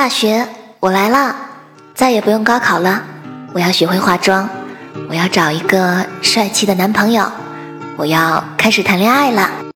大学我来了再也不用高考了。我要学会化妆我要找一个帅气的男朋友我要开始谈恋爱了。